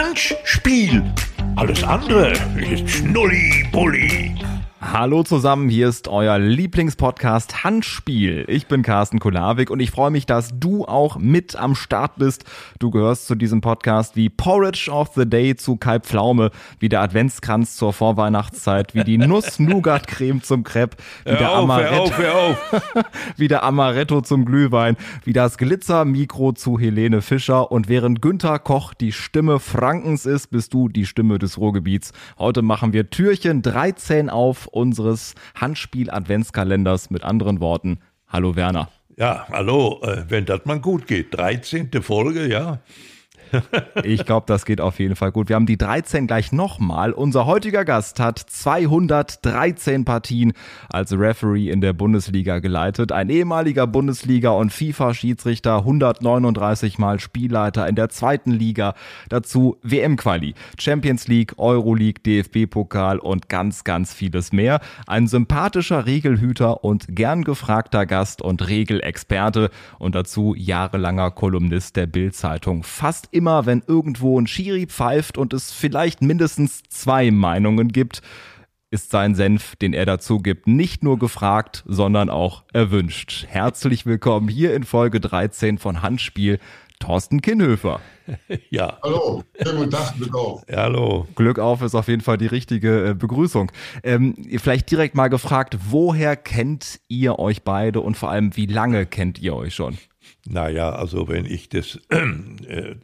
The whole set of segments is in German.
Handspiel. Alles andere ist Schnulli-Bulli. Hallo zusammen, hier ist euer Lieblingspodcast Handspiel. Ich bin Carsten Kulawik und ich freue mich, dass du auch mit am Start bist. Du gehörst zu diesem Podcast wie Porridge of the Day zu Kalb Pflaume, wie der Adventskranz zur Vorweihnachtszeit, wie die Nuss-Nougat-Creme zum Crepe, wie der, auf, Amaretto, auf, hör auf. wie der Amaretto zum Glühwein, wie das Glitzer-Mikro zu Helene Fischer und während Günther Koch die Stimme Frankens ist, bist du die Stimme des Ruhrgebiets. Heute machen wir Türchen 13 auf unseres Handspiel-Adventskalenders. Mit anderen Worten, hallo Werner. Ja, hallo, äh, wenn das mal gut geht. 13. Folge, ja. Ich glaube, das geht auf jeden Fall gut. Wir haben die 13 gleich nochmal. Unser heutiger Gast hat 213 Partien als Referee in der Bundesliga geleitet. Ein ehemaliger Bundesliga- und FIFA-Schiedsrichter, 139 Mal Spielleiter in der zweiten Liga. Dazu WM-Quali, Champions League, Euroleague, DFB-Pokal und ganz, ganz vieles mehr. Ein sympathischer Regelhüter und gern gefragter Gast und Regelexperte und dazu jahrelanger Kolumnist der Bild-Zeitung. Fast immer, wenn irgendwo ein Schiri pfeift und es vielleicht mindestens zwei Meinungen gibt, ist sein Senf, den er dazu gibt, nicht nur gefragt, sondern auch erwünscht. Herzlich willkommen hier in Folge 13 von Handspiel, Thorsten Kinnhöfer. Ja, Hallo, schönen guten Tag, Glück auf. ja, hallo. Glück auf ist auf jeden Fall die richtige äh, Begrüßung. Ähm, vielleicht direkt mal gefragt, woher kennt ihr euch beide und vor allem, wie lange kennt ihr euch schon? Naja, also wenn ich das äh,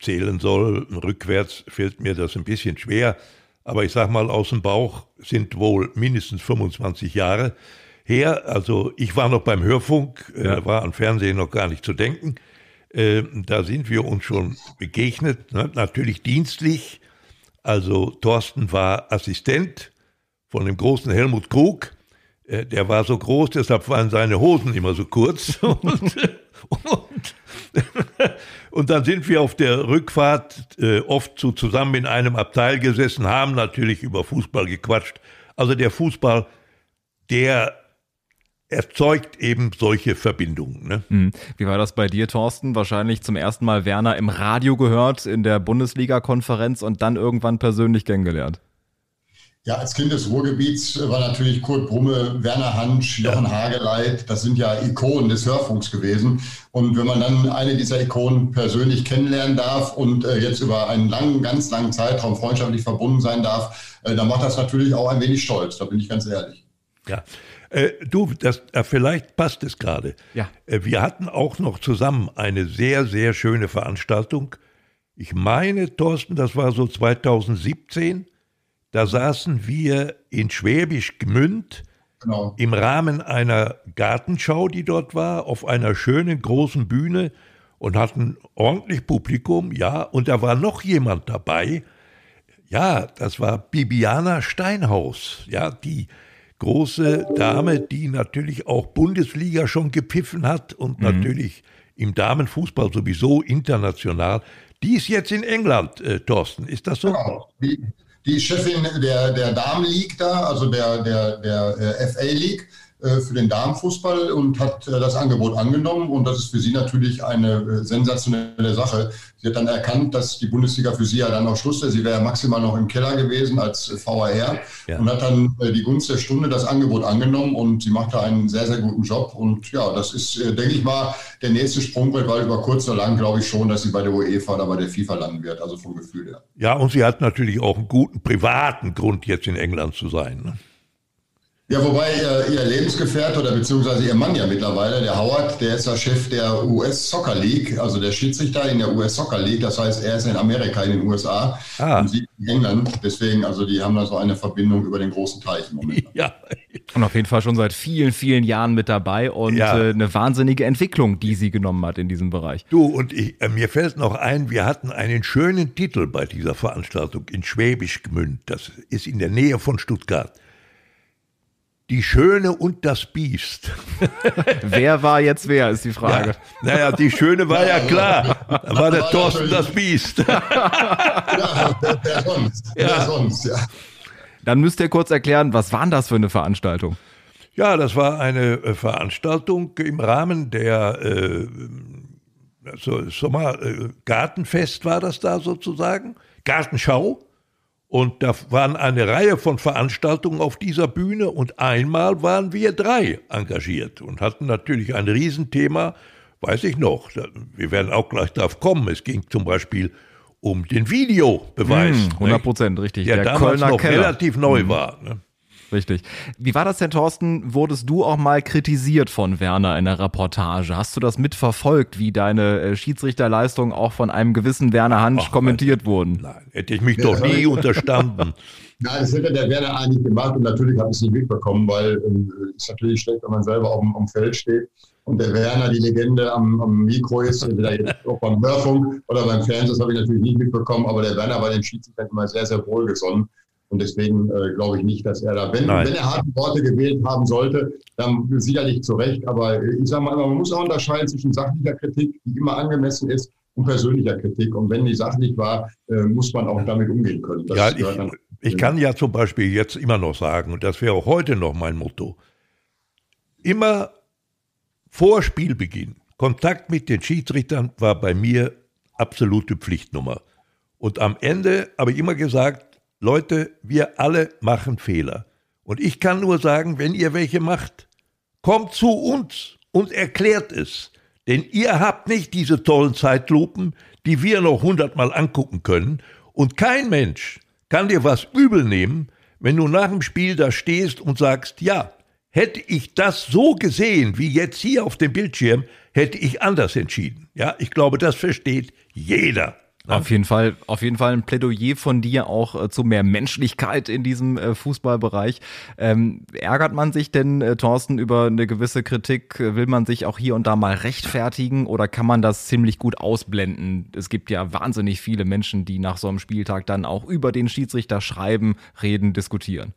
zählen soll, rückwärts fällt mir das ein bisschen schwer. Aber ich sag mal, aus dem Bauch sind wohl mindestens 25 Jahre her. Also ich war noch beim Hörfunk, äh, Ja. war an Fernsehen noch gar nicht zu denken. Äh, da sind wir uns schon begegnet, ne? natürlich dienstlich. Also Thorsten war Assistent von dem großen Helmut Krug. Äh, Der war so groß, deshalb waren seine Hosen immer so kurz. Und, und, und dann sind wir auf der Rückfahrt äh, oft so zusammen in einem Abteil gesessen, haben natürlich über Fußball gequatscht. Also der Fußball, der erzeugt eben solche Verbindungen. Ne? Hm. Wie war das bei dir, Thorsten? Wahrscheinlich zum ersten Mal Werner im Radio gehört, in der Bundesliga-Konferenz und dann irgendwann persönlich kennengelernt. Ja, als Kind des Ruhrgebiets äh, war natürlich Kurt Brumme, Werner Hansch, Jochen Hageleit, das sind ja Ikonen des Hörfunks gewesen. Und wenn man dann eine dieser Ikonen persönlich kennenlernen darf und äh, jetzt über einen langen, ganz langen Zeitraum freundschaftlich verbunden sein darf, äh, dann macht das natürlich auch ein wenig stolz, da bin ich ganz ehrlich. Ja. Äh, du, das, äh, vielleicht passt es gerade. Ja. Äh, wir hatten auch noch zusammen eine sehr, sehr schöne Veranstaltung. Ich meine, Thorsten, das war so 2017. Da saßen wir in Schwäbisch Gmünd Genau. im Rahmen einer Gartenschau, die dort war, auf einer schönen großen Bühne und hatten ordentlich Publikum, ja, und da war noch jemand dabei. Ja, das war Bibiana Steinhaus, ja, die große Dame, die natürlich auch Bundesliga schon gepfiffen hat und natürlich im Damenfußball sowieso international. Die ist jetzt in England, äh, Thorsten, ist das so? Genau. Die, die Chefin der, der Damen League da, also der, der, der äh, FA League für den Damenfußball und hat äh, das Angebot angenommen. Und das ist für sie natürlich eine äh, sensationelle Sache. Sie hat dann erkannt, dass die Bundesliga für sie ja dann auch Schluss ist. Sie wäre ja maximal noch im Keller gewesen als äh, VAR Ja. und hat dann äh, die Gunst der Stunde das Angebot angenommen und sie macht da einen sehr, sehr guten Job. Und ja, das ist, äh, denke ich mal, der nächste Sprungbrett, weil über kurz oder lang glaube ich schon, dass sie bei der UEFA oder bei der FIFA landen wird, also vom Gefühl her. Ja, und sie hat natürlich auch einen guten privaten Grund, jetzt in England zu sein. Ne? Ja, wobei äh, ihr Lebensgefährte oder beziehungsweise ihr Mann ja mittlerweile, der Howard, der ist ja Chef der US Soccer League, also der Schiedsrichter in der US Soccer League. Das heißt, er ist in Amerika, in den USA Ah. und sie in England. Deswegen, also die haben da so eine Verbindung über den großen Teich im Moment. Ja, Und auf jeden Fall schon seit vielen, vielen Jahren mit dabei und Ja. äh, eine wahnsinnige Entwicklung, die sie genommen hat in diesem Bereich. du und ich, äh, mir fällt noch ein, wir hatten einen schönen Titel bei dieser Veranstaltung in Schwäbisch Gmünd. Das ist in der Nähe von Stuttgart. Die Schöne und das Biest. Wer war jetzt wer, ist die Frage. Ja, naja, die Schöne war ja klar. Da war der War Thorsten das Biest. Ja, wer, wer sonst? Wer sonst, ja. Dann müsst ihr kurz erklären, was war denn das für eine Veranstaltung? Ja, das war eine äh, Veranstaltung im Rahmen der äh, so, Sommer, äh, Gartenfest war das da sozusagen, Gartenschau. Und da waren eine Reihe von Veranstaltungen auf dieser Bühne und einmal waren wir drei engagiert und hatten natürlich ein Riesenthema, weiß ich noch. Wir werden auch gleich darauf kommen. Es ging zum Beispiel um den Videobeweis. Hm, 100 Prozent, richtig. Der, der damals Kölner noch Keller. relativ neu mhm. war. Ne? Richtig. Wie war das denn, Thorsten? Wurdest du auch mal kritisiert von Werner in der Reportage? Hast du das mitverfolgt, wie deine äh, Schiedsrichterleistungen auch von einem gewissen Werner Hansch Ach, kommentiert nein, wurden? Nein, hätte ich mich ja, doch nie unterstanden. Nein, das hätte der Werner eigentlich gemacht und natürlich habe ich es nicht mitbekommen, weil es äh, ist natürlich schlecht, wenn man selber auf dem, auf dem Feld steht und der Werner die Legende am, am Mikro ist, entweder jetzt auch beim Hörfunk oder beim Fernsehen, das habe ich natürlich nicht mitbekommen, aber der Werner war den Schiedsrichter immer sehr, sehr wohlgesonnen. Und deswegen äh, glaube ich nicht, dass er da, wenn, wenn er harte Worte gewählt haben sollte, dann sicherlich zu Recht. Aber ich sage mal, man muss auch unterscheiden zwischen sachlicher Kritik, die immer angemessen ist, und persönlicher Kritik. Und wenn die sachlich war, äh, muss man auch damit umgehen können. Das ja, ich, ich kann ja zum Beispiel jetzt immer noch sagen, und das wäre auch heute noch mein Motto, immer vor Spielbeginn, Kontakt mit den Schiedsrichtern war bei mir absolute Pflichtnummer. Und am Ende habe ich immer gesagt, Leute, wir alle machen Fehler. Und ich kann nur sagen, wenn ihr welche macht, kommt zu uns und erklärt es. Denn ihr habt nicht diese tollen Zeitlupen, die wir noch hundertmal angucken können. Und kein Mensch kann dir was übel nehmen, wenn du nach dem Spiel da stehst und sagst, ja, hätte ich das so gesehen wie jetzt hier auf dem Bildschirm, hätte ich anders entschieden. Ja, ich glaube, das versteht jeder. Auf jeden Fall, auf jeden Fall ein Plädoyer von dir auch äh, zu mehr Menschlichkeit in diesem äh, Fußballbereich. Ähm, ärgert man sich denn, äh, Thorsten, über eine gewisse Kritik? Will man sich auch hier und da mal rechtfertigen oder kann man das ziemlich gut ausblenden? Es gibt ja wahnsinnig viele Menschen, die nach so einem Spieltag dann auch über den Schiedsrichter schreiben, reden, diskutieren.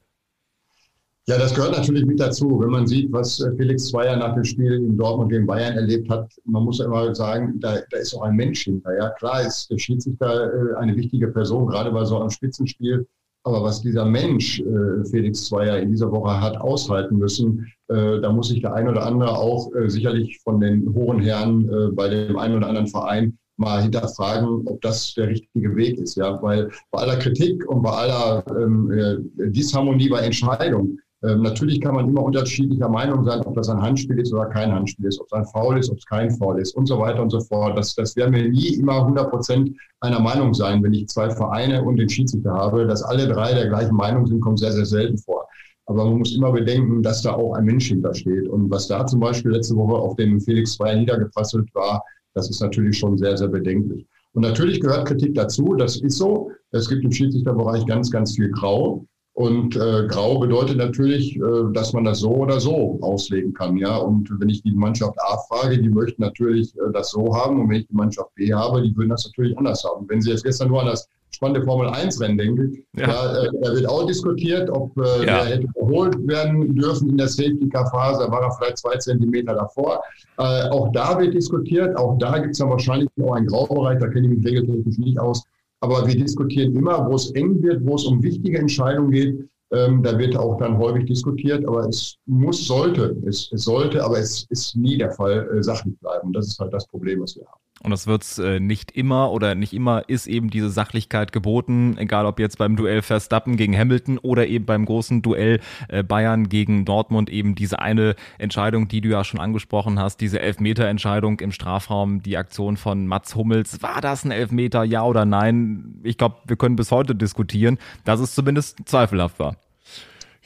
Ja, das gehört natürlich mit dazu. Wenn man sieht, was äh, Felix Zweier nach dem Spiel in Dortmund gegen Bayern erlebt hat, man muss immer sagen, da, da ist auch ein Mensch hinter. Ja, klar ist der Schiedsrichter äh, eine wichtige Person, gerade bei so einem Spitzenspiel. Aber was dieser Mensch, äh, Felix Zweier, in dieser Woche hat aushalten müssen, da muss sich der ein oder andere auch sicherlich von den hohen Herren bei dem einen oder anderen Verein mal hinterfragen, ob das der richtige Weg ist. Ja, weil bei aller Kritik und bei aller ähm, Disharmonie bei Entscheidungen ähm, natürlich kann man immer unterschiedlicher Meinung sein, ob das ein Handspiel ist oder kein Handspiel ist, ob es ein Foul ist, ob es kein Foul ist und so weiter und so fort. Das, das werden wir nie immer 100 Prozent einer Meinung sein. Wenn ich zwei Vereine und den Schiedsrichter habe, dass alle drei der gleichen Meinung sind, kommt sehr, sehr selten vor. Aber man muss immer bedenken, dass da auch ein Mensch hintersteht. Und was da zum Beispiel letzte Woche auf dem Felix 2 niedergeprasselt war, das ist natürlich schon sehr, sehr bedenklich. Und natürlich gehört Kritik dazu, das ist so. Es gibt im Schiedsrichterbereich ganz, ganz viel Grau. Und äh, grau bedeutet natürlich, äh, dass man das so oder so auslegen kann. Ja, und wenn ich die Mannschaft A frage, die möchten natürlich äh, das so haben. Und wenn ich die Mannschaft B habe, die würden das natürlich anders haben. Wenn Sie jetzt gestern nur an das spannende Formel 1 Rennen denken, ja. da, äh, da, wird auch diskutiert, ob äh, ja. hätte überholt werden dürfen in der Safety Car Phase. Da war er vielleicht zwei Zentimeter davor. Äh, auch da wird diskutiert. Auch da gibt es dann wahrscheinlich noch einen Graubereich. Da kenne ich mich regeltechnisch nicht aus. Aber wir diskutieren immer, wo es eng wird, wo es um wichtige Entscheidungen geht. Ähm, da wird auch dann häufig diskutiert, aber es muss, sollte, es, es sollte, aber es ist nie der Fall, äh, sachlich bleiben. Das ist halt das Problem, was wir haben. Und das wird äh, nicht immer oder nicht immer ist eben diese Sachlichkeit geboten, egal ob jetzt beim Duell Verstappen gegen Hamilton oder eben beim großen Duell äh, Bayern gegen Dortmund eben diese eine Entscheidung, die du ja schon angesprochen hast, diese Elfmeter-Entscheidung im Strafraum, die Aktion von Mats Hummels. War das ein Elfmeter, ja oder nein? Ich glaube, wir können bis heute diskutieren, dass es zumindest zweifelhaft war.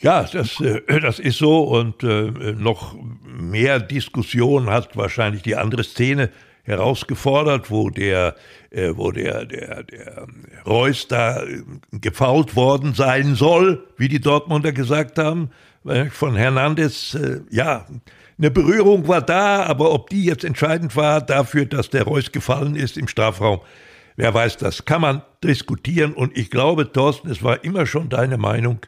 Ja, das, äh, das ist so und äh, noch mehr Diskussion hat wahrscheinlich die andere Szene herausgefordert, wo der, äh, wo der, der, der Reus da äh, gefault worden sein soll, wie die Dortmunder gesagt haben, von Hernandez, äh, ja, eine Berührung war da, aber ob die jetzt entscheidend war dafür, dass der Reus gefallen ist im Strafraum, wer weiß, das kann man diskutieren und ich glaube, Thorsten, es war immer schon deine Meinung,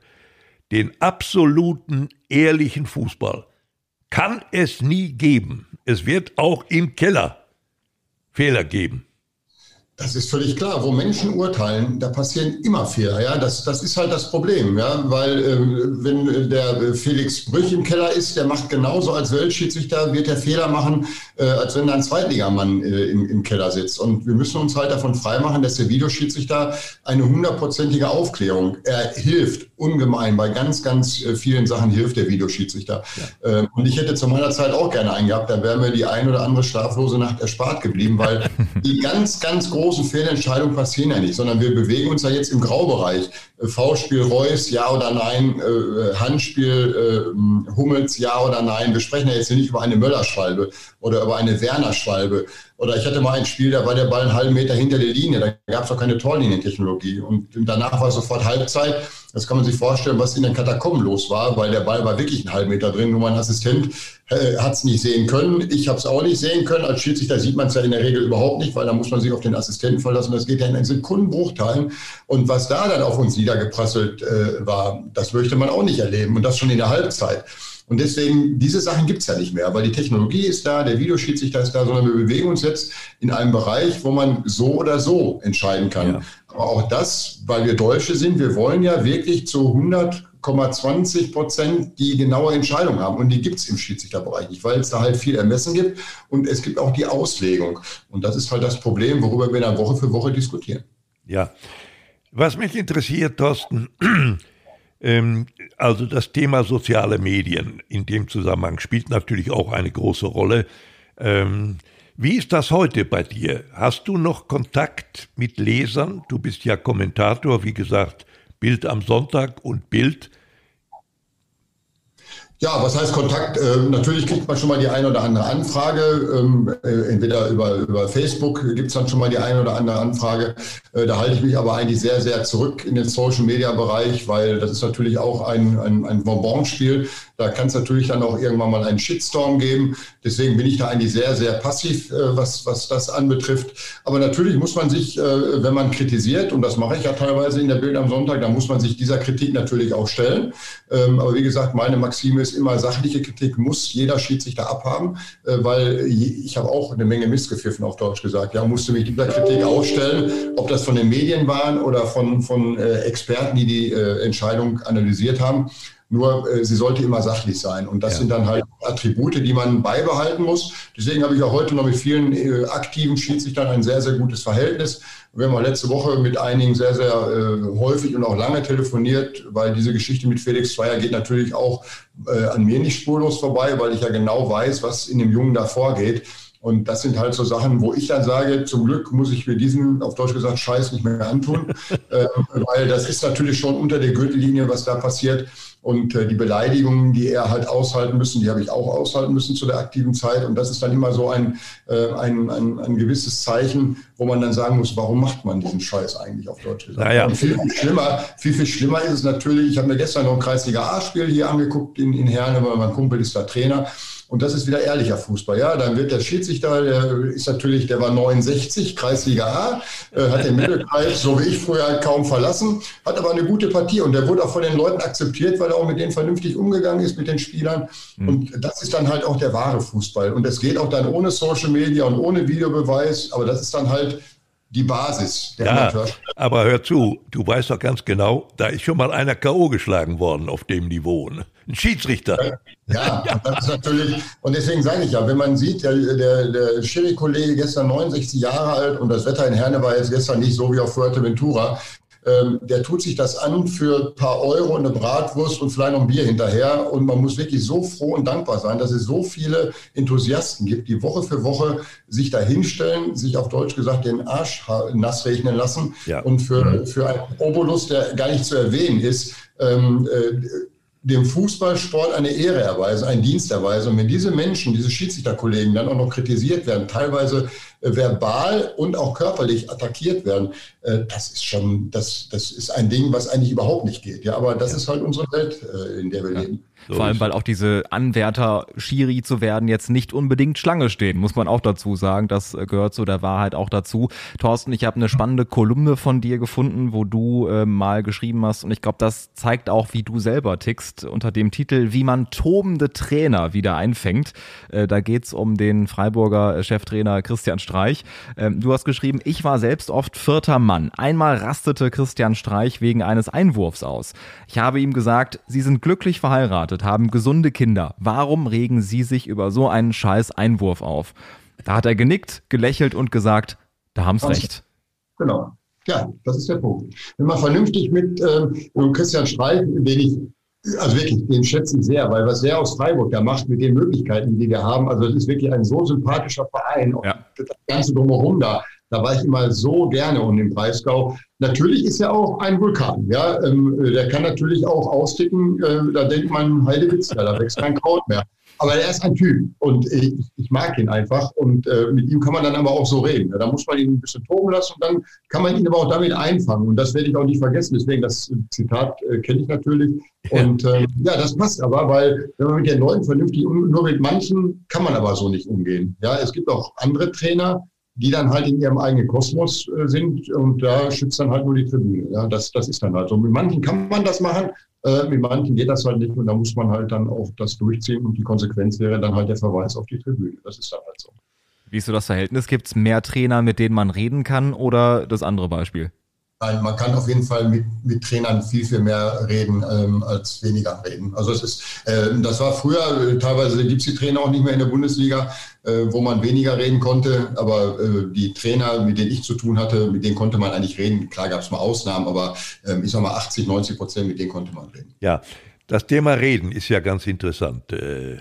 den absoluten ehrlichen Fußball kann es nie geben. Es wird auch im Keller Fehler geben. Das ist völlig klar. Wo Menschen urteilen, da passieren immer Fehler. Ja, das, das ist halt das Problem. Ja, weil äh, wenn der Felix Brüch im Keller ist, der macht genauso als Weltschiedsrichter, wird der Fehler machen, äh, als wenn da ein Zweitligamann äh, im, im Keller sitzt. Und wir müssen uns halt davon freimachen, dass der Videoschiedsrichter eine hundertprozentige Aufklärung, er hilft ungemein. Bei ganz, ganz äh, vielen Sachen hilft der Videoschiedsrichter. Ja. Ähm, und ich hätte zu meiner Zeit auch gerne einen gehabt, da wäre mir die ein oder andere schlaflose Nacht erspart geblieben, weil die ganz, ganz großen großen Fehlentscheidungen passieren ja nicht, sondern wir bewegen uns ja jetzt im Graubereich. Äh, V-Spiel Reus, ja oder nein, äh, äh, Handspiel Hummels, ja oder nein. Wir sprechen ja jetzt hier nicht über eine Möllerschwalbe oder über eine Werner-Schwalbe. Oder ich hatte mal ein Spiel, da war der Ball einen halben Meter hinter der Linie. Da gab es doch keine Torlinientechnologie. Und danach war sofort Halbzeit. Das kann man sich vorstellen, was in den Katakomben los war, weil der Ball war wirklich einen halben Meter drin. Nur mein Assistent äh, hat es nicht sehen können. Ich habe es auch nicht sehen können. Als Schiedsrichter sieht man es ja in der Regel überhaupt nicht, weil da muss man sich auf den Assistenten verlassen. Das geht ja in einen Sekundenbruchteilen. Und was da dann auf uns niedergeprasselt äh, war, das möchte man auch nicht erleben. Und das schon in der Halbzeit. Und deswegen, diese Sachen gibt es ja nicht mehr, weil die Technologie ist da, der Videoschiedsrichter ist da, sondern wir bewegen uns jetzt in einem Bereich, wo man so oder so entscheiden kann. Ja. Aber auch das, weil wir Deutsche sind, wir wollen ja wirklich zu 100,20 Prozent die genaue Entscheidung haben. Und die gibt es im Schiedsrichterbereich nicht, weil es da halt viel Ermessen gibt und es gibt auch die Auslegung. Und das ist halt das Problem, worüber wir dann Woche für Woche diskutieren. Ja. Was mich interessiert, Thorsten, also das Thema soziale Medien in dem Zusammenhang spielt natürlich auch eine große Rolle. Ähm, wie ist das heute bei dir? Hast du noch Kontakt mit Lesern? Du bist ja Kommentator, wie gesagt, Bild am Sonntag und Bild. Ja, was heißt Kontakt? Äh, natürlich kriegt man schon mal die eine oder andere Anfrage. Ähm, äh, entweder über, über Facebook gibt es dann schon mal die eine oder andere Anfrage. Äh, da halte ich mich aber eigentlich sehr, sehr zurück in den Social-Media-Bereich, weil das ist natürlich auch ein, ein, ein Bonbonspiel. Da kann es natürlich dann auch irgendwann mal einen Shitstorm geben. Deswegen bin ich da eigentlich sehr, sehr passiv, äh, was, was das anbetrifft. Aber natürlich muss man sich, äh, wenn man kritisiert, und das mache ich ja teilweise in der Bild am Sonntag, dann muss man sich dieser Kritik natürlich auch stellen. Ähm, aber wie gesagt, meine Maxime ist immer, sachliche Kritik muss jeder Schiedsrichter abhaben, äh, weil ich habe auch eine Menge missgepfiffen, auf Deutsch gesagt. Ja, musste mich dieser Kritik ausstellen, ob das von den Medien waren oder von, von Experten, die die Entscheidung analysiert haben. Nur äh, sie sollte immer sachlich sein. Und das ja. sind dann halt Attribute, die man beibehalten muss. Deswegen habe ich auch heute noch mit vielen äh, aktiven Schiedsrichtern ein sehr, sehr gutes Verhältnis. Wir haben auch letzte Woche mit einigen sehr, sehr äh, häufig und auch lange telefoniert, weil diese Geschichte mit Felix Zweier geht natürlich auch äh, an mir nicht spurlos vorbei, weil ich ja genau weiß, was in dem Jungen da vorgeht. Und das sind halt so Sachen, wo ich dann sage, zum Glück muss ich mir diesen, auf Deutsch gesagt, Scheiß nicht mehr antun, äh, weil das ist natürlich schon unter der Gürtellinie, was da passiert. Und äh, die Beleidigungen, die er halt aushalten müssen, die habe ich auch aushalten müssen zu der aktiven Zeit. Und das ist dann immer so ein, äh, ein, ein, ein gewisses Zeichen, wo man dann sagen muss, warum macht man diesen Scheiß eigentlich auf Deutsch gesagt? Naja. Und viel, viel schlimmer, viel, viel schlimmer ist es natürlich, ich habe mir gestern noch ein Kreisliga A-Spiel hier angeguckt in, in Herne, weil mein Kumpel ist da Trainer. Und das ist wieder ehrlicher Fußball. Ja, dann wird der Schiedsrichter, der ist natürlich, der war 69, Kreisliga A, äh, hat den Mittelkreis, so wie ich früher halt kaum verlassen, hat aber eine gute Partie und der wurde auch von den Leuten akzeptiert, weil er auch mit denen vernünftig umgegangen ist, mit den Spielern. Mhm. Und das ist dann halt auch der wahre Fußball. Und das geht auch dann ohne Social Media und ohne Videobeweis, aber das ist dann halt die Basis der ja, Aber hör zu, du weißt doch ganz genau, da ist schon mal einer K.O. geschlagen worden auf dem Niveau. Ne? Ein Schiedsrichter. Ja, ja, das ist natürlich, und deswegen sage ich ja, wenn man sieht, der, der, der Schiri-Kollege gestern 69 Jahre alt und das Wetter in Herne war jetzt gestern nicht so wie auf Fuerteventura, ähm, der tut sich das an für ein paar Euro, eine Bratwurst und vielleicht noch ein Bier hinterher. Und man muss wirklich so froh und dankbar sein, dass es so viele Enthusiasten gibt, die Woche für Woche sich da hinstellen, sich auf Deutsch gesagt den Arsch nass regnen lassen ja. und für, mhm. für einen Obolus, der gar nicht zu erwähnen ist, ähm, äh, dem Fußballsport eine Ehre erweisen, einen Dienst erweisen. Und wenn diese Menschen, diese Schiedsrichterkollegen dann auch noch kritisiert werden, teilweise verbal und auch körperlich attackiert werden, äh, das ist schon, das, das ist ein Ding, was eigentlich überhaupt nicht geht. Ja, aber das ja. ist halt unsere Welt, äh, in der wir ja. leben. So Vor allem, weil auch diese Anwärter, Schiri zu werden, jetzt nicht unbedingt Schlange stehen, muss man auch dazu sagen. Das äh, gehört zu der Wahrheit auch dazu. Thorsten, ich habe eine spannende Kolumne von dir gefunden, wo du äh, mal geschrieben hast und ich glaube, das zeigt auch, wie du selber tickst, unter dem Titel Wie man tobende Trainer wieder einfängt. Äh, da geht's um den Freiburger Cheftrainer Christian Streich. Ähm, du hast geschrieben, ich war selbst oft vierter Mann. Einmal rastete Christian Streich wegen eines Einwurfs aus. Ich habe ihm gesagt, Sie sind glücklich verheiratet verheiratet, haben gesunde Kinder. Warum regen Sie sich über so einen scheiß Einwurf auf? Da hat er genickt, gelächelt und gesagt, da haben Sie recht. Genau. Ja, das ist der Punkt. Wenn man vernünftig mit ähm, Christian Streich, den ich, also wirklich, den schätze ich sehr, weil was der aus Freiburg da macht mit den Möglichkeiten, die wir haben, also das ist wirklich ein so sympathischer Verein und ja. das Ganze drumherum da, da war ich immer so gerne um den Breisgau. Natürlich ist er auch ein Vulkan. Ja, ähm, der kann natürlich auch austicken. Äh, da denkt man, Heidewitz, ja, da wächst kein Kraut mehr. Aber er ist ein Typ und ich, ich mag ihn einfach und äh, mit ihm kann man dann aber auch so reden. Ja, da muss man ihn ein bisschen toben lassen und dann kann man ihn aber auch damit einfangen. Und das werde ich auch nicht vergessen. Deswegen, das Zitat äh, kenne ich natürlich. Und äh, ja, das passt aber, weil wenn man mit den Leuten vernünftig um, nur mit manchen kann man aber so nicht umgehen. Ja, es gibt auch andere Trainer, die dann halt in ihrem eigenen Kosmos äh, sind und da schützt dann halt nur die Tribüne. Ja, das, das ist dann halt so. Mit manchen kann man das machen, äh, mit manchen geht das halt nicht und da muss man halt dann auch das durchziehen und die Konsequenz wäre dann halt der Verweis auf die Tribüne. Das ist dann halt so. Wie ist so das Verhältnis? Gibt es mehr Trainer, mit denen man reden kann oder das andere Beispiel? Nein, man kann auf jeden Fall mit, mit Trainern viel, viel mehr reden ähm, als weniger reden. Also es ist, äh, das war früher, äh, teilweise gibt es die Trainer auch nicht mehr in der Bundesliga, wo man weniger reden konnte. Aber äh, die Trainer, mit denen ich zu tun hatte, mit denen konnte man eigentlich reden. Klar gab es mal Ausnahmen, aber ähm, ich sag mal 80, 90 Prozent, mit denen konnte man reden. Ja, das Thema Reden ist ja ganz interessant, äh,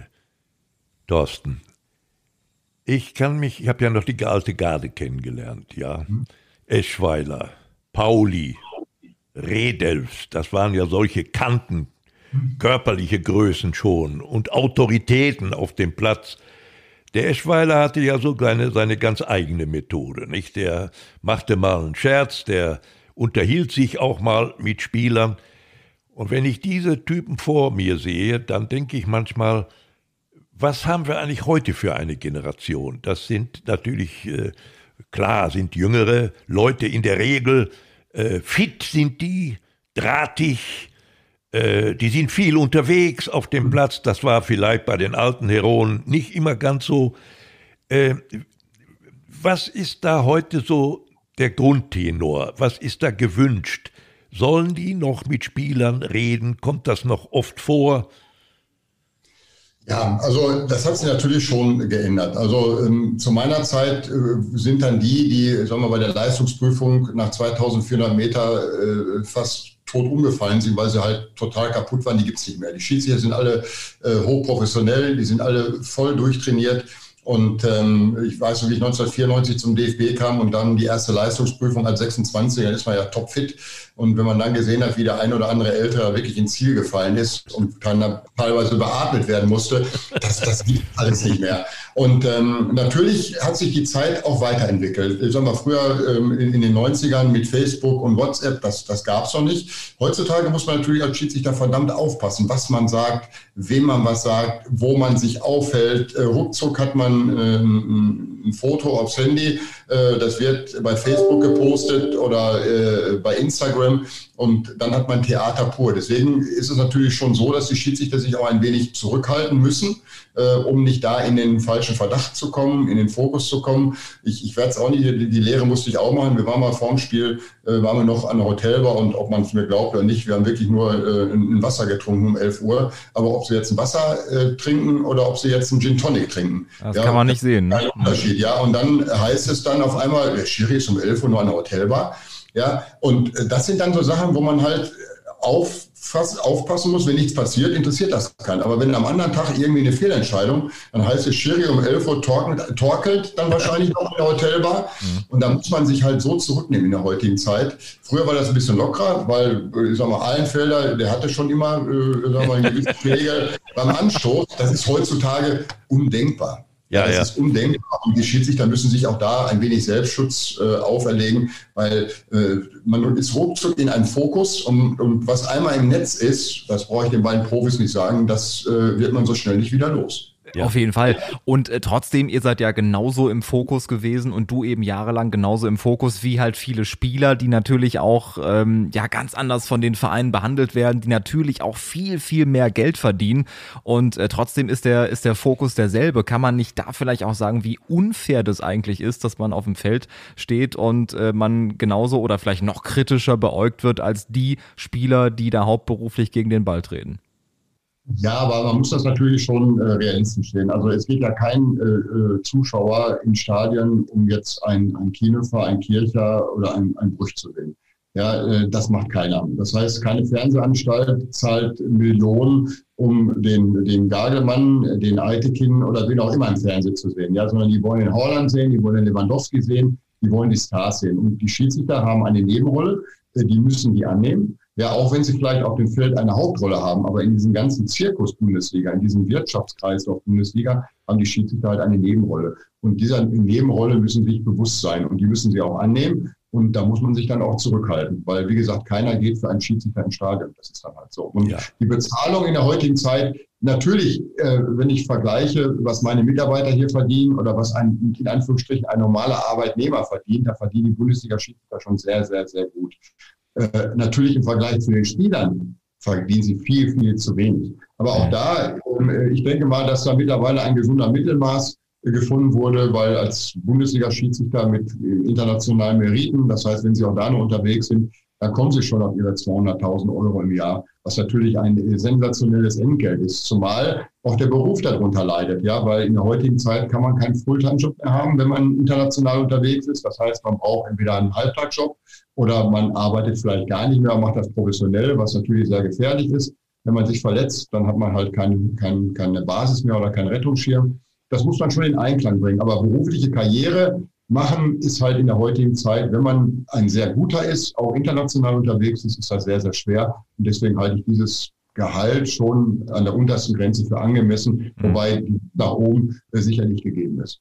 Thorsten. Ich kann mich, ich habe ja noch die alte Garde kennengelernt, ja. Mhm. Eschweiler, Pauli, Redelfs, das waren ja solche Kanten, körperliche Größen schon und Autoritäten auf dem Platz. Der Eschweiler hatte ja so seine, seine ganz eigene Methode, nicht? Der machte mal einen Scherz, der unterhielt sich auch mal mit Spielern. Und wenn ich diese Typen vor mir sehe, dann denke ich manchmal, was haben wir eigentlich heute für eine Generation? Das sind natürlich äh, Klar sind jüngere Leute in der Regel äh, fit, sind die, drahtig, äh, die sind viel unterwegs auf dem Platz. Das war vielleicht bei den alten Heroen nicht immer ganz so. Äh, was ist da heute so der Grundtenor? Was ist da gewünscht? Sollen die noch mit Spielern reden? Kommt das noch oft vor? Ja, also das hat sich natürlich schon geändert. Also ähm, zu meiner Zeit äh, sind dann die, die, sagen wir bei der Leistungsprüfung nach 2400 Meter äh, fast tot umgefallen sind, weil sie halt total kaputt waren, die gibt's nicht mehr. Die Schiedsrichter sind alle äh, hochprofessionell, die sind alle voll durchtrainiert. Und ähm, ich weiß, wie ich 1994 zum DFB kam und dann die erste Leistungsprüfung als 26er, ist man ja topfit. Und wenn man dann gesehen hat, wie der ein oder andere Ältere wirklich ins Ziel gefallen ist und dann teilweise beatmet werden musste, das, das gibt alles nicht mehr. Und ähm, natürlich hat sich die Zeit auch weiterentwickelt. Ich sag mal, früher ähm, in, in, den 90ern mit Facebook und WhatsApp, das, das gab es noch nicht. Heutzutage muss man natürlich als Schiedsrichter verdammt aufpassen, was man sagt, wem man was sagt, wo man sich aufhält. Äh, ruckzuck hat man äh, ein, Foto aufs Handy, das wird bei Facebook gepostet oder äh, bei Instagram und dann hat man Theater pur. Deswegen ist es natürlich schon so, dass die Schiedsrichter sich auch ein wenig zurückhalten müssen, äh, um nicht da in den falschen Verdacht zu kommen, in den Fokus zu kommen. Ich, ich werde es auch nicht, die, die, Lehre musste ich auch machen. Wir waren mal vor dem Spiel, äh, waren wir noch an der Hotelbar und ob man es mir glaubt oder nicht, wir haben wirklich nur äh, ein Wasser getrunken um 11 Uhr. Aber ob sie jetzt ein Wasser äh, trinken oder ob sie jetzt einen Gin Tonic trinken. Das ja, kann man nicht sehen. Ne? Unterschied, ja. Und dann heißt es dann auf einmal, der Schiri ist um 11 Uhr nur an der Hotelbar. Ja, und äh, das sind dann so Sachen, wo man halt auffass, aufpassen muss, wenn nichts passiert, interessiert das keinen. Aber wenn am anderen Tag irgendwie eine Fehlentscheidung, dann heißt es, Schiri um 11 Uhr torkelt, torkelt dann wahrscheinlich noch in der Hotelbar. Mhm. Und da muss man sich halt so zurücknehmen in der heutigen Zeit. Früher war das ein bisschen lockerer, weil, ich sag mal, Allenfelder, der hatte schon immer, äh, sag mal, eine gewisse Pflege beim Anstoß. Das ist heutzutage undenkbar. Ja, das ja. ist undenkbar. Und die Schiedsrichter müssen sich auch da ein wenig Selbstschutz äh, auferlegen, weil äh, man ist ruckzuck in einem Fokus und, und, was einmal im Netz ist, das brauche ich den beiden Profis nicht sagen, das äh, wird man so schnell nicht wieder los. Ja. Auf jeden Fall. Und äh, trotzdem, ihr seid ja genauso im Fokus gewesen und du eben jahrelang genauso im Fokus wie halt viele Spieler, die natürlich auch ähm, ja ganz anders von den Vereinen behandelt werden, die natürlich auch viel, viel mehr Geld verdienen. Und äh, trotzdem ist der, ist der Fokus derselbe. Kann man nicht da vielleicht auch sagen, wie unfair das eigentlich ist, dass man auf dem Feld steht und äh, man genauso oder vielleicht noch kritischer beäugt wird als die Spieler, die da hauptberuflich gegen den Ball treten? Ja, aber man muss das natürlich schon äh, realistisch sehen. Also es geht ja kein äh, äh Zuschauer in Stadien, um jetzt ein, ein Kienefer, ein Kircher oder ein, ein Brüch zu sehen. Ja, äh, das macht keiner. Das heißt, keine Fernsehanstalt zahlt Millionen, um den, den Gagelmann, den Eitekin oder wen auch immer im Fernsehen zu sehen. Ja, sondern die wollen den Holland sehen, die wollen den Lewandowski sehen, die wollen die Stars sehen. Und die Schiedsrichter haben eine Nebenrolle, äh, die müssen die annehmen. Ja, auch wenn sie vielleicht auf dem Feld eine Hauptrolle haben, aber in diesem ganzen Zirkus Bundesliga, in diesem Wirtschaftskreislauf Bundesliga, haben die Schiedsrichter halt eine Nebenrolle. Und dieser Nebenrolle müssen sich bewusst sein und die müssen sie auch annehmen. Und da muss man sich dann auch zurückhalten, weil, wie gesagt, keiner geht für einen Schiedsrichter ins Stadion. Das ist dann halt so. Und ja. die Bezahlung in der heutigen Zeit, natürlich, äh, wenn ich vergleiche, was meine Mitarbeiter hier verdienen oder was ein, in Anführungsstrichen ein normaler Arbeitnehmer verdient, da verdienen die Bundesliga-Schiedsrichter schon sehr, sehr, sehr gut. Äh, natürlich im Vergleich zu den Spielern verdienen sie viel, viel zu wenig. Aber auch da, äh, ich denke mal, dass da mittlerweile ein gesunder Mittelmaß äh, gefunden wurde, weil als Bundesliga-Schiedsrichter mit internationalen Meriten, das heißt, wenn sie auch da noch unterwegs sind, dann kommen sie schon auf ihre 200.000 Euro im Jahr, was natürlich ein sensationelles Entgelt ist. Zumal auch der Beruf darunter leidet, ja, weil in der heutigen Zeit kann man keinen Fulltime-Job mehr haben, wenn man international unterwegs ist. Das heißt, man braucht entweder einen Halbtagsjob oder man arbeitet vielleicht gar nicht mehr macht das professionell, was natürlich sehr gefährlich ist. Wenn man sich verletzt, dann hat man halt kein, kein, keine Basis mehr oder keinen Rettungsschirm. Das muss man schon in Einklang bringen. Aber berufliche Karriere machen ist halt in der heutigen Zeit, wenn man ein sehr guter ist, auch international unterwegs ist, ist das sehr, sehr schwer. Und deswegen halte ich dieses Gehalt schon an der untersten Grenze für angemessen, mhm. wobei nach oben äh, sicherlich gegeben ist.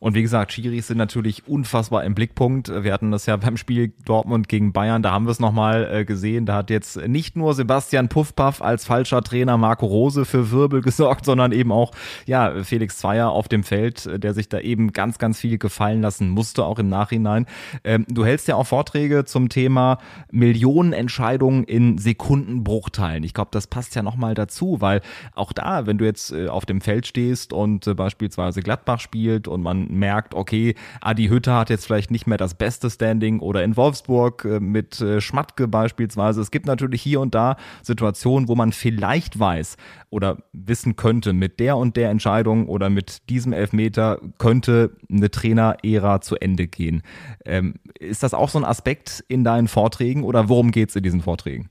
Und wie gesagt, Schiris sind natürlich unfassbar im Blickpunkt. Wir hatten das ja beim Spiel Dortmund gegen Bayern, da haben wir es nochmal äh, gesehen. Da hat jetzt nicht nur Sebastian Puffpaff als falscher Trainer Marco Rose für Wirbel gesorgt, sondern eben auch ja, Felix Zweier auf dem Feld, äh, der sich da eben ganz, ganz viel gefallen lassen musste, auch im Nachhinein. Ähm, du hältst ja auch Vorträge zum Thema Millionenentscheidungen in Sekundenbruchteilen. Ich glaube, das passt ja nochmal dazu, weil auch da, wenn du jetzt äh, auf dem Feld stehst und beispielsweise Gladbach spielt und man merkt, okay, Adi Hütter hat jetzt vielleicht nicht mehr das beste Standing oder in Wolfsburg äh, mit äh, Schmatke beispielsweise. Es gibt natürlich hier und da Situationen, wo man vielleicht weiß oder wissen könnte, mit der und der Entscheidung oder mit diesem Elfmeter könnte eine Trainer-Ära zu Ende gehen. Ähm, ist das auch so ein Aspekt in deinen Vorträgen oder worum geht es in diesen Vorträgen?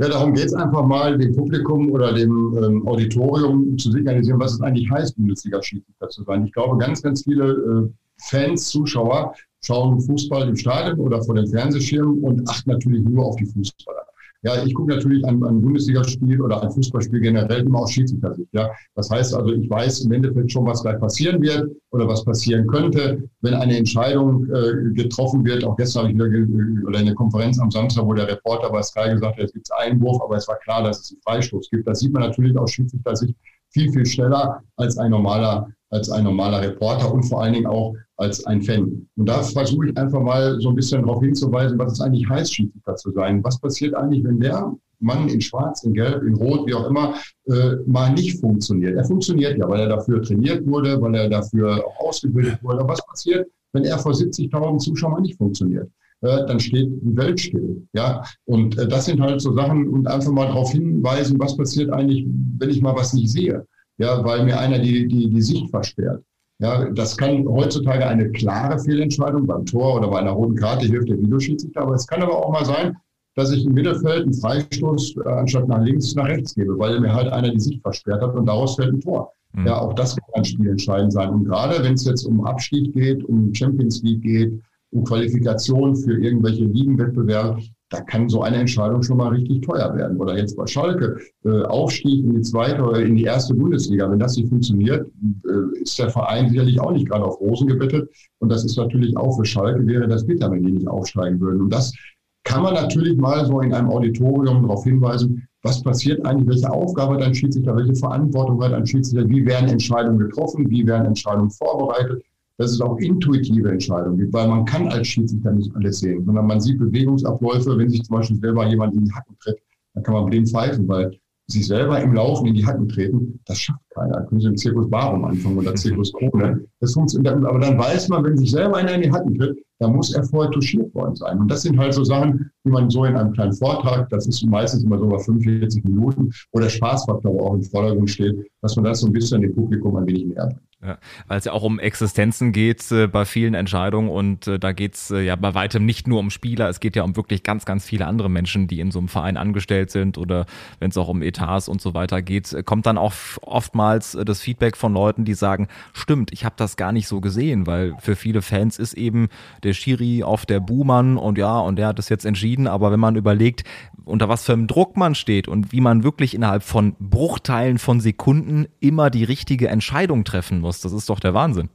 Ja, darum geht es einfach mal, dem Publikum oder dem ähm, Auditorium zu signalisieren, was es eigentlich heißt, Bundesliga-Schiedsrichter zu sein. Ich glaube, ganz, ganz viele äh, Fans, Zuschauer schauen Fußball im Stadion oder vor dem Fernsehschirm und achten natürlich nur auf die Fußballer. Ja, ich gucke natürlich ein, ein Bundesligaspiel oder ein Fußballspiel generell immer aus Schiedsrichtersicht. Ja, das heißt also, ich weiß im Endeffekt schon, was gleich passieren wird oder was passieren könnte, wenn eine Entscheidung äh, getroffen wird. Auch gestern habe ich wieder oder in der Konferenz am Samstag, wo der Reporter bei Sky gesagt hat, es gibt Einwurf, aber es war klar, dass es einen Freistoß gibt. Das sieht man natürlich aus Schiedsrichtersicht viel, viel schneller als ein normaler, als ein normaler Reporter und vor allen Dingen auch als ein Fan. Und da versuche ich einfach mal so ein bisschen darauf hinzuweisen, was es eigentlich heißt, Schiedsrichter zu sein. Was passiert eigentlich, wenn der Mann in Schwarz, in Gelb, in Rot, wie auch immer, äh, mal nicht funktioniert? Er funktioniert ja, weil er dafür trainiert wurde, weil er dafür auch ausgebildet wurde. Aber was passiert, wenn er vor 70.000 Zuschauern nicht funktioniert? Äh, dann steht die Welt still. Ja, und äh, das sind halt so Sachen und einfach mal darauf hinweisen, was passiert eigentlich, wenn ich mal was nicht sehe. Ja, weil mir einer die, die, die Sicht versperrt. Ja, das kann heutzutage eine klare Fehlentscheidung beim Tor oder bei einer roten Karte hilft der Videoschiedsrichter. Aber es kann aber auch mal sein, dass ich im Mittelfeld einen Freistoß äh, anstatt nach links nach rechts gebe, weil mir halt einer die Sicht versperrt hat und daraus fällt ein Tor. Mhm. Ja, auch das kann ein Spiel entscheidend sein. Und gerade wenn es jetzt um Abstieg geht, um Champions League geht, um Qualifikation für irgendwelche Ligenwettbewerbe, da kann so eine Entscheidung schon mal richtig teuer werden. Oder jetzt bei Schalke, äh, Aufstieg in die zweite oder in die erste Bundesliga. Wenn das nicht funktioniert, äh, ist der Verein sicherlich auch nicht gerade auf Rosen gebettet. Und das ist natürlich auch für Schalke wäre das bitter, wenn die nicht aufsteigen würden. Und das kann man natürlich mal so in einem Auditorium darauf hinweisen, was passiert eigentlich, welche Aufgabe hat ein Schiedsrichter, welche Verantwortung hat ein Schiedsrichter, wie werden Entscheidungen getroffen, wie werden Entscheidungen vorbereitet dass es auch intuitive Entscheidungen gibt, weil man kann als Schiedsrichter nicht alles sehen, sondern man sieht Bewegungsabläufe, wenn sich zum Beispiel selber jemand in die Hacken tritt, dann kann man dem pfeifen, weil sich selber im Laufen in die Hacken treten, das schafft keiner. Da können Sie im Zirkus Barum anfangen oder Zirkus Krone. Das funktioniert, aber dann weiß man, wenn sich selber einer in die Hacken tritt, dann muss er vorher touchiert worden sein. Und das sind halt so Sachen, die man so in einem kleinen Vortrag, das ist meistens immer so bei 45 Minuten, wo der Spaßfaktor auch im Vordergrund steht, dass man das so ein bisschen dem Publikum ein wenig näher bringt. Ja, weil es ja auch um Existenzen geht äh, bei vielen Entscheidungen und äh, da geht's äh, ja bei weitem nicht nur um Spieler, es geht ja um wirklich ganz, ganz viele andere Menschen, die in so einem Verein angestellt sind oder wenn es auch um Etats und so weiter geht, äh, kommt dann auch oftmals äh, das Feedback von Leuten, die sagen, stimmt, ich habe das gar nicht so gesehen, weil für viele Fans ist eben der Schiri auf der Buhmann und ja, und der hat es jetzt entschieden, aber wenn man überlegt, unter was für einem Druck man steht und wie man wirklich innerhalb von Bruchteilen von Sekunden immer die richtige Entscheidung treffen muss, muss. Das ist doch der Wahnsinn.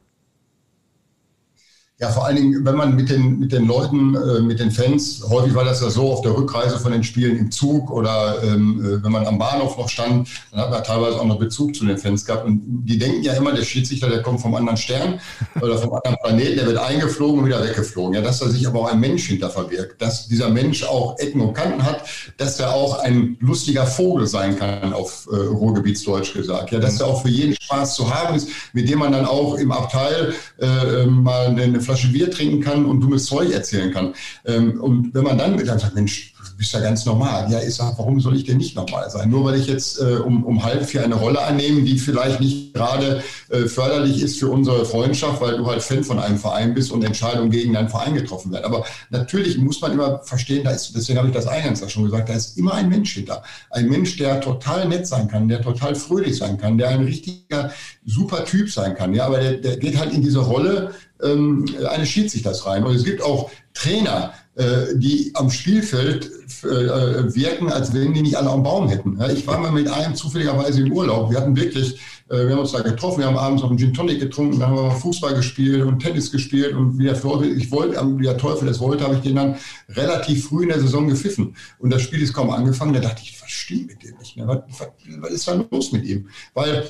Ja, vor allen Dingen, wenn man mit den, mit den Leuten, äh, mit den Fans, häufig war das ja so auf der Rückreise von den Spielen im Zug oder ähm, äh, wenn man am Bahnhof noch stand, dann hat man teilweise auch noch Bezug zu den Fans gehabt. Und die denken ja immer, der Schiedsrichter, der kommt vom anderen Stern oder vom anderen Planeten, der wird eingeflogen und wieder weggeflogen. Ja, dass da sich aber auch ein Mensch hinter verbirgt, dass dieser Mensch auch Ecken und Kanten hat, dass er auch ein lustiger Vogel sein kann, auf äh, Ruhrgebietsdeutsch gesagt. Ja, dass er auch für jeden Spaß zu haben ist, mit dem man dann auch im Abteil äh, ähm, mal eine Flasche Bier trinken kann und dummes Zeug erzählen kann. Ähm, und wenn man dann, dann sagt, Mensch, du bist ja ganz normal. Ja, ich sage, warum soll ich denn nicht normal sein? Nur weil ich jetzt äh, um, um halb vier eine Rolle annehme, die vielleicht nicht gerade äh, förderlich ist für unsere Freundschaft, weil du halt Fan von einem Verein bist und Entscheidungen gegen deinen Verein getroffen werden. Aber natürlich muss man immer verstehen, da ist, deswegen habe ich das eingangs ja schon gesagt, da ist immer ein Mensch hinter. Ein Mensch, der total nett sein kann, der total fröhlich sein kann, der ein richtiger super Typ sein kann. Ja, aber der, der geht halt in diese Rolle ähm, eines Schiedsrichters rein. Und es gibt auch Trainer, die am Spielfeld äh, wirken, als wenn die nicht alle am Baum hätten. ich war mal mit einem zufälligerweise im Urlaub. Wir hatten wirklich, äh, wir haben uns da getroffen, wir haben abends noch einen Gin Tonic getrunken, dann haben wir Fußball gespielt und Tennis gespielt und wie der, ich wollte, wie der Teufel es wollte, habe ich den dann relativ früh in der Saison gepfiffen. Und das Spiel ist kaum angefangen, da dachte ich, was stimmt mit dem nicht mehr? Was, was, was ist da los mit ihm? Weil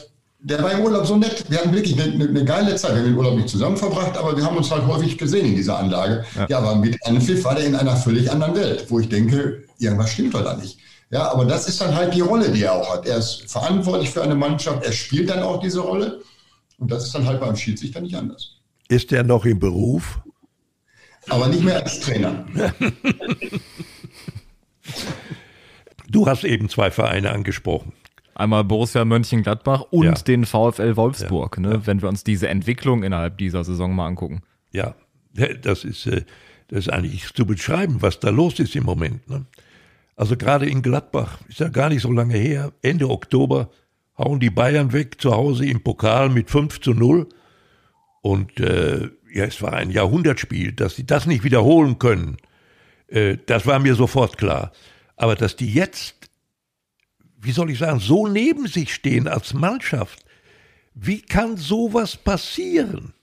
der war im Urlaub so nett. Wir hatten wirklich eine, eine, geile Zeit. Wir haben den Urlaub nicht zusammen verbracht, aber wir haben uns halt häufig gesehen in dieser Anlage. Ja, ja aber mit Anpfiff war der in einer völlig anderen Welt, wo ich denke, irgendwas stimmt da nicht. Ja, aber das ist dann halt die Rolle, die er auch hat. Er ist verantwortlich für eine Mannschaft, er spielt dann auch diese Rolle. Und das ist dann halt beim Schiedsrichter nicht anders. Ist er noch im Beruf? Aber nicht mehr als Trainer. du hast eben zwei Vereine angesprochen. Einmal Borussia Mönchengladbach und ja. den VfL Wolfsburg, ja. Ne, wenn wir uns diese Entwicklung innerhalb dieser Saison mal angucken. Ja, das ist, äh, das ist eigentlich zu beschreiben, was da los ist im Moment. Ne? Also gerade in Gladbach, ist ja gar nicht so lange her, Ende Oktober hauen die Bayern weg zu Hause im Pokal mit 5 zu 0. Und äh, ja, es war ein Jahrhundertspiel, dass sie das nicht wiederholen können. Äh, das war mir sofort klar. Aber dass die jetzt wie soll ich sagen, so neben sich stehen als Mannschaft. Wie kann sowas passieren?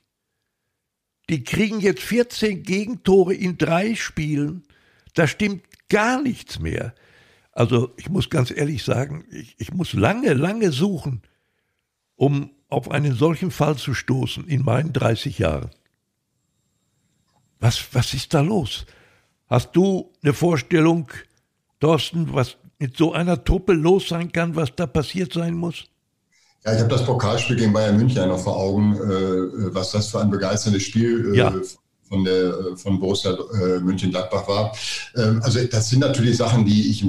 Die kriegen jetzt 14 Gegentore in drei Spielen. Da stimmt gar nichts mehr. Also ich muss ganz ehrlich sagen, ich, ich muss lange, lange suchen, um auf einen solchen Fall zu stoßen in meinen 30 Jahren. Was, was ist da los? Hast du eine Vorstellung, Thorsten, was mit so einer Truppe los sein kann, was da passiert sein muss? Ja, ich habe das Pokalspiel gegen Bayern München noch vor Augen, äh, was das für ein begeisterndes Spiel äh, ja. von, der, äh, von Borussia äh, München-Gladbach war. Ähm, also das sind natürlich Sachen, die ich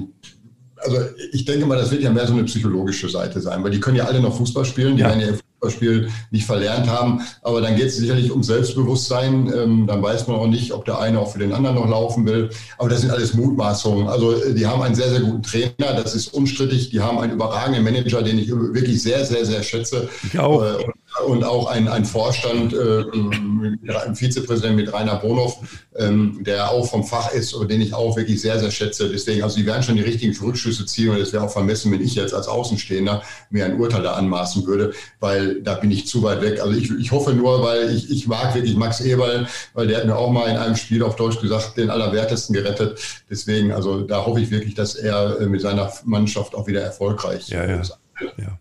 also ich denke mal, das wird ja mehr so eine psychologische Seite sein, weil die können ja alle noch Fußball spielen, die ja. werden ja Fußballspiel nicht verlernt haben. Aber dann geht es sicherlich um Selbstbewusstsein. Ähm, dann weiß man auch nicht, ob der eine auch für den anderen noch laufen will. Aber das sind alles Mutmaßungen. Also äh, die haben einen sehr, sehr guten Trainer. Das ist unstrittig. Die haben einen überragenden Manager, den ich wirklich sehr, sehr, sehr schätze. Ich auch. Äh, und auch ein, ein Vorstand, äh, ein Vizepräsident mit Rainer Bonhoff, ähm, der auch vom Fach ist und den ich auch wirklich sehr, sehr schätze. Deswegen, also die werden schon die richtigen Rückschlüsse ziehen und es wäre auch vermessen, wenn ich jetzt als Außenstehender mir ein Urteil da anmaßen würde, weil da bin ich zu weit weg. Also ich, ich hoffe nur, weil ich, ich mag wirklich Max Eberl, weil der hat mir auch mal in einem Spiel auf Deutsch gesagt, den Allerwertesten gerettet. Deswegen, also da hoffe ich wirklich, dass er äh, mit seiner Mannschaft auch wieder erfolgreich ja, ja. ist. Ja.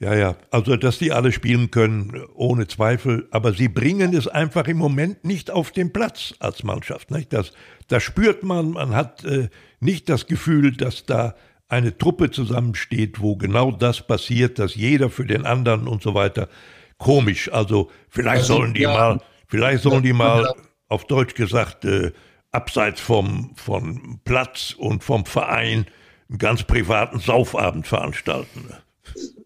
Ja, ja, also dass die alle spielen können, ohne Zweifel, aber sie bringen es einfach im Moment nicht auf den Platz als Mannschaft. Nicht? Das, das spürt man, man hat äh, nicht das Gefühl, dass da eine Truppe zusammensteht, wo genau das passiert, dass jeder für den anderen und so weiter. Komisch, also vielleicht sollen die mal, vielleicht sollen die mal, auf Deutsch gesagt, äh, abseits vom, vom Platz und vom Verein einen ganz privaten Saufabend veranstalten.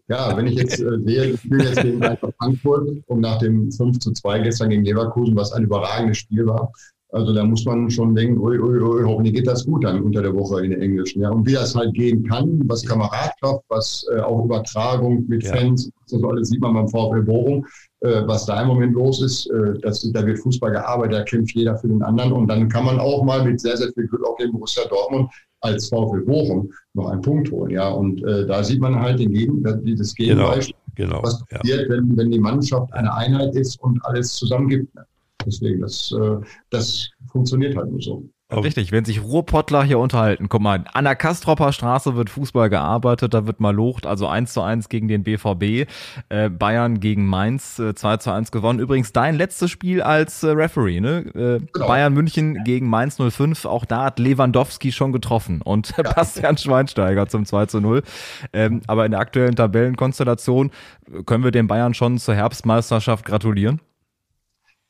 Ja, wenn ich jetzt äh, sehe, ich spiele jetzt gegen Frankfurt und nach dem 5 zu 2 gestern gegen Leverkusen, was ein überragendes Spiel war. Also da muss man schon denken, ui, ui, ui, hoffentlich geht das gut dann unter der Woche in den Englischen. Ja. Und wie das halt gehen kann, was Kameradschaft, was äh, auch Übertragung mit ja. Fans, das alles sieht man beim VfL Bochum, äh, was da im Moment los ist. Äh, das, da wird Fußball gearbeitet, da kämpft jeder für den anderen. Und dann kann man auch mal mit sehr, sehr viel Glück auch gegen Borussia Dortmund als VfL Bochum noch einen Punkt holen. Ja, und äh, da sieht man halt den Gegen, das Gegenbeispiel, genau, genau, was passiert, ja. wenn, wenn die Mannschaft eine Einheit ist und alles zusammen gibt. Deswegen, das, äh, das funktioniert halt nur so. Richtig, wenn sich Ruhrpottler hier unterhalten, guck mal, an der Kastropper Straße wird Fußball gearbeitet, da wird mal locht, also 1 zu 1 gegen den BVB, äh, Bayern gegen Mainz, äh, 2 zu 1 gewonnen. Übrigens dein letztes Spiel als äh, Referee, ne? Äh, genau. Bayern München gegen Mainz 05, auch da hat Lewandowski schon getroffen und ja. Bastian Schweinsteiger zum 2 zu 0. Ähm, aber in der aktuellen Tabellenkonstellation können wir den Bayern schon zur Herbstmeisterschaft gratulieren?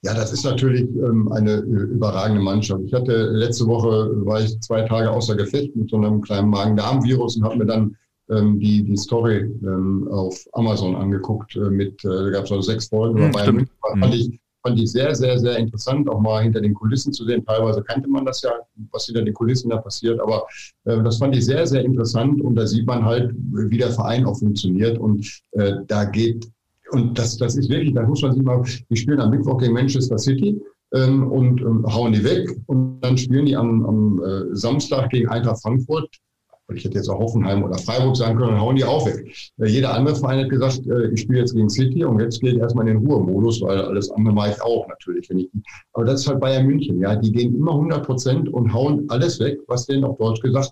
Ja, das ist natürlich ähm, eine äh, überragende Mannschaft. Ich hatte letzte Woche, war ich zwei Tage außer Gefecht mit so einem kleinen Magen-Darm-Virus und habe mir dann ähm, die, die Story ähm, auf Amazon angeguckt äh, mit, äh, da gab es also sechs Folgen über hm, Bayern München. Fand hm. ich, fand ich sehr, sehr, sehr interessant, auch mal hinter den Kulissen zu sehen. Teilweise kannte man das ja, was hinter den Kulissen da passiert, aber äh, das fand ich sehr, sehr interessant und da sieht man halt, wie der Verein auch funktioniert und äh, da geht und das, das ist wirklich, da muss man sich mal, die spielen am Mittwoch gegen Manchester City ähm, und ähm, hauen die weg und dann spielen die am, am äh, Samstag gegen Eintracht Frankfurt. Ich hätte jetzt auch Hoffenheim oder Freiburg sagen können, hauen die auch weg. Äh, jeder andere Verein hat gesagt, äh, ich spiele jetzt gegen City und jetzt gehe ich erstmal in den Ruhemodus, weil alles andere mache ich auch natürlich. Wenn ich, aber das ist halt Bayern München, ja. Die gehen immer 100 Prozent und hauen alles weg, was denen auf Deutsch gesagt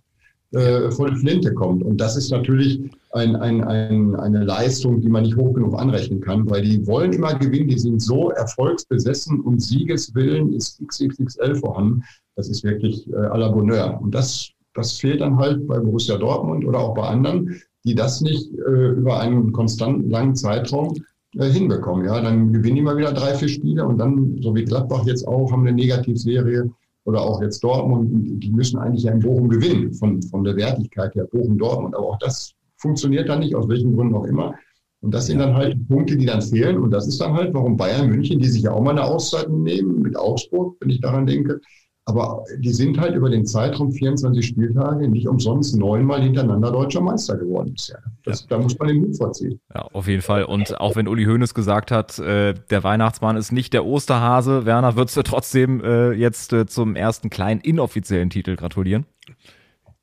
äh, vor die Flinte kommt. Und das ist natürlich ein, ein, ein, eine Leistung, die man nicht hoch genug anrechnen kann, weil die wollen immer gewinnen, die sind so erfolgsbesessen und Siegeswillen ist XXXL vorhanden. Das ist wirklich äh, à la Bonheur. Und das, das fehlt dann halt bei Borussia Dortmund oder auch bei anderen, die das nicht äh, über einen konstanten langen Zeitraum äh, hinbekommen. Ja, dann gewinnen die mal wieder drei, vier Spiele und dann, so wie Gladbach jetzt auch, haben eine Negativserie oder auch jetzt Dortmund, die müssen eigentlich ja in Bochum gewinnen, von, von der Wertigkeit her, Bochum-Dortmund. Aber auch das funktioniert dann nicht, aus welchen Gründen auch immer. Und das sind dann halt Punkte, die dann fehlen. Und das ist dann halt, warum Bayern München, die sich ja auch mal eine Auszeit nehmen mit Augsburg, wenn ich daran denke, aber die sind halt über den Zeitraum 24 Spieltage nicht umsonst neunmal hintereinander deutscher Meister geworden bisher. Das, ja. Da muss man den Mut vorziehen. Ja, auf jeden Fall. Und auch wenn Uli Hoeneß gesagt hat, äh, der Weihnachtsmann ist nicht der Osterhase, Werner, würdest du trotzdem äh, jetzt äh, zum ersten kleinen inoffiziellen Titel gratulieren?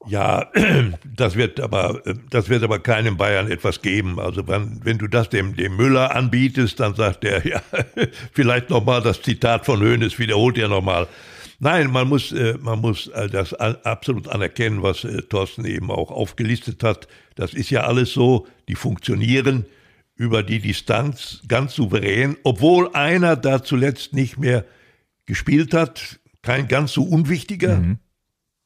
Ja, das wird aber, das wird aber keinem Bayern etwas geben. Also wenn, wenn du das dem, dem Müller anbietest, dann sagt er, ja, vielleicht nochmal das Zitat von Hoeneß, wiederholt er nochmal. Nein, man muss, äh, man muss äh, das absolut anerkennen, was äh, Thorsten eben auch aufgelistet hat. Das ist ja alles so, die funktionieren über die Distanz ganz souverän, obwohl einer da zuletzt nicht mehr gespielt hat, kein ganz so unwichtiger, mhm.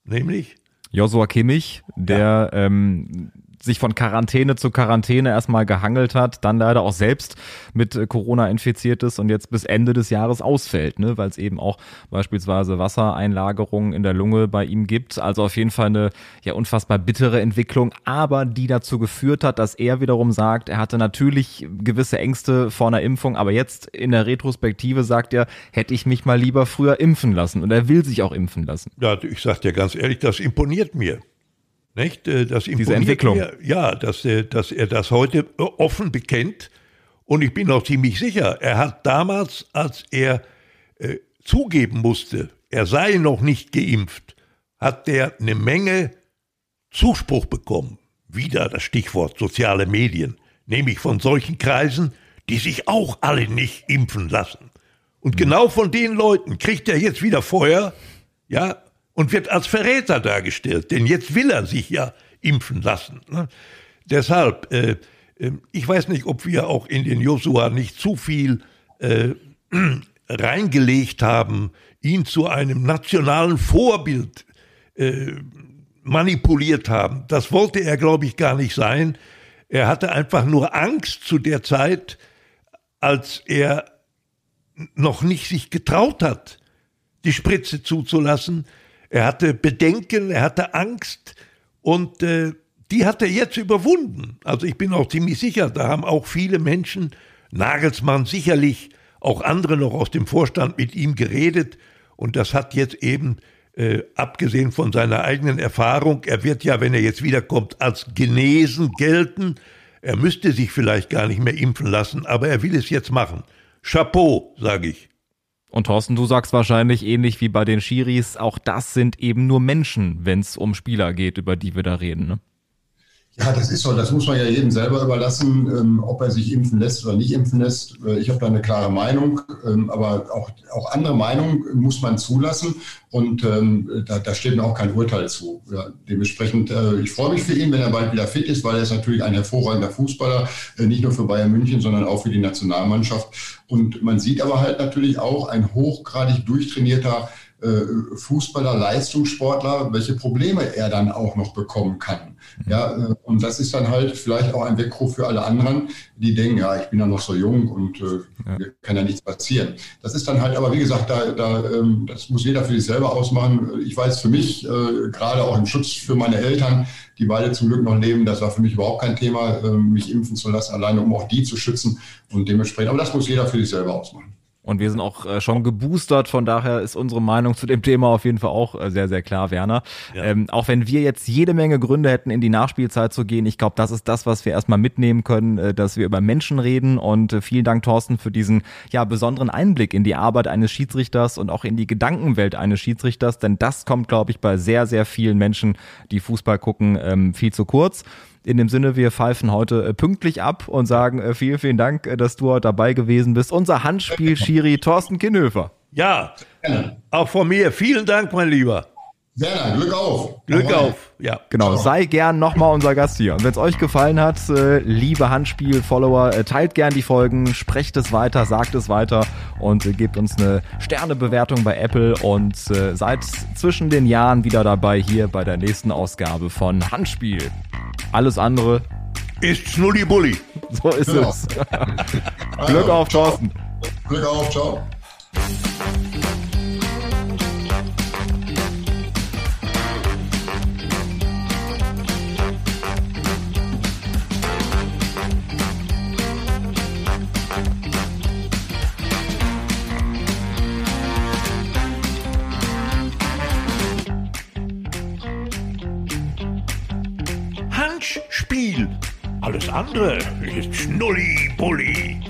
nämlich Joshua Kimmich, der ja. ähm, sich von Quarantäne zu Quarantäne erstmal gehangelt hat, dann leider auch selbst mit äh, Corona infiziert ist und jetzt bis Ende des Jahres ausfällt, ne, weil es eben auch beispielsweise Wassereinlagerungen in der Lunge bei ihm gibt. Also auf jeden Fall eine ja unfassbar bittere Entwicklung, aber die dazu geführt hat, dass er wiederum sagt, er hatte natürlich gewisse Ängste vor einer Impfung, aber jetzt in der Retrospektive sagt er, hätte ich mich mal lieber früher impfen lassen und er will sich auch impfen lassen. Ja, ich sag dir ganz ehrlich, das imponiert mir. Nicht? Äh, das Diese Entwicklung. Mir, ja, dass er, dass er das heute offen bekennt Und ich bin auch ziemlich sicher, er hat damals, als er äh, zugeben musste, er sei noch nicht geimpft, hat der eine Menge Zuspruch bekommen. Wieder das Stichwort soziale Medien, nämlich von solchen Kreisen, die sich auch alle nicht impfen lassen. Und genau von den Leuten kriegt er jetzt wieder Feuer, ja, und wird als Verräter dargestellt, denn jetzt will er sich ja impfen lassen. Ne? Deshalb, äh, äh, ich weiß nicht, ob wir auch in den Josua nicht zu viel äh, reingelegt haben, ihn zu einem nationalen Vorbild äh, manipuliert haben. Das wollte er, glaube ich, gar nicht sein. Er hatte einfach nur Angst zu der Zeit, als er noch nicht sich getraut hat, die Spritze zuzulassen. Er hatte Bedenken, er hatte Angst und äh, die hat er jetzt überwunden. Also ich bin auch ziemlich sicher, da haben auch viele Menschen, Nagelsmann sicherlich, auch andere noch aus dem Vorstand mit ihm geredet und das hat jetzt eben, äh, abgesehen von seiner eigenen Erfahrung, er wird ja, wenn er jetzt wiederkommt, als genesen gelten. Er müsste sich vielleicht gar nicht mehr impfen lassen, aber er will es jetzt machen. Chapeau, sage ich. Und Thorsten, du sagst wahrscheinlich ähnlich wie bei den Schiris, auch das sind eben nur Menschen, wenn es um Spieler geht, über die wir da reden. Ne? Ja, das ist so. Das muss man ja jedem selber überlassen, ähm, ob er sich impfen lässt oder nicht impfen lässt. Äh, ich habe da eine klare Meinung, ähm, aber auch, auch andere Meinungen muss man zulassen und ähm, da, da steht mir auch kein Urteil zu. Ja, dementsprechend, äh, ich freue mich für ihn, wenn er bald wieder fit ist, weil er ist natürlich ein hervorragender Fußballer, äh, nicht nur für Bayern München, sondern auch für die Nationalmannschaft. Und man sieht aber halt natürlich auch ein hochgradig durchtrainierter äh, Fußballer, Leistungssportler, welche Probleme er dann auch noch bekommen kann. Mhm. Ja, äh, und das ist dann halt vielleicht auch ein Weckruf für alle anderen, die denken, ja, ich bin ja noch so jung und äh, ja. kann ja nichts passieren. Das ist dann halt, aber wie gesagt, da, da, ähm, das muss jeder für sich selber ausmachen. Ich weiß für mich, äh, gerade auch im Schutz für meine Eltern, die beide zum Glück noch leben, das war für mich überhaupt kein Thema, äh, mich impfen zu lassen, alleine um auch die zu schützen und dementsprechend. Aber das muss jeder für sich selber ausmachen. Und wir sind auch äh, schon geboostert, von daher ist unsere Meinung zu dem Thema auf jeden Fall auch äh, sehr, sehr klar, Werner. Ja. Ähm, auch wenn wir jetzt jede Menge Gründe hätten, in die Nachspielzeit zu gehen, ich glaube, das ist das, was wir erstmal mitnehmen können, äh, dass wir über Menschen reden. Und äh, vielen Dank, Thorsten, für diesen ja besonderen Einblick in die Arbeit eines Schiedsrichters und auch in die Gedankenwelt eines Schiedsrichters, denn das kommt, glaube ich, bei sehr, sehr vielen Menschen, die Fußball gucken, ähm, viel zu kurz. In dem Sinne, wir pfeifen heute äh, pünktlich ab und sagen äh, vielen, vielen Dank, dass du heute dabei gewesen bist. Unser Handspiel-Schiri Thorsten Kinnhöfer. Ja, auch von mir. Vielen Dank, mein Lieber. Werner, Glück auf. Glück auf, ja. Genau, Ciao. sei gern nochmal unser Gast hier. Und wenn es euch gefallen hat, äh, liebe Handspiel-Follower, äh, teilt gern die Folgen, sprecht es weiter, sagt es weiter und äh, gebt uns eine Sternebewertung bei Apple und seid zwischen den Jahren wieder dabei hier bei der nächsten Ausgabe von Handspiel. Alles andere ist Schnulli-Bulli. So ist genau. es. Glück auf, Thorsten. Glück auf, ciao. Spiel. Alles andere ist Schnulli-Bulli.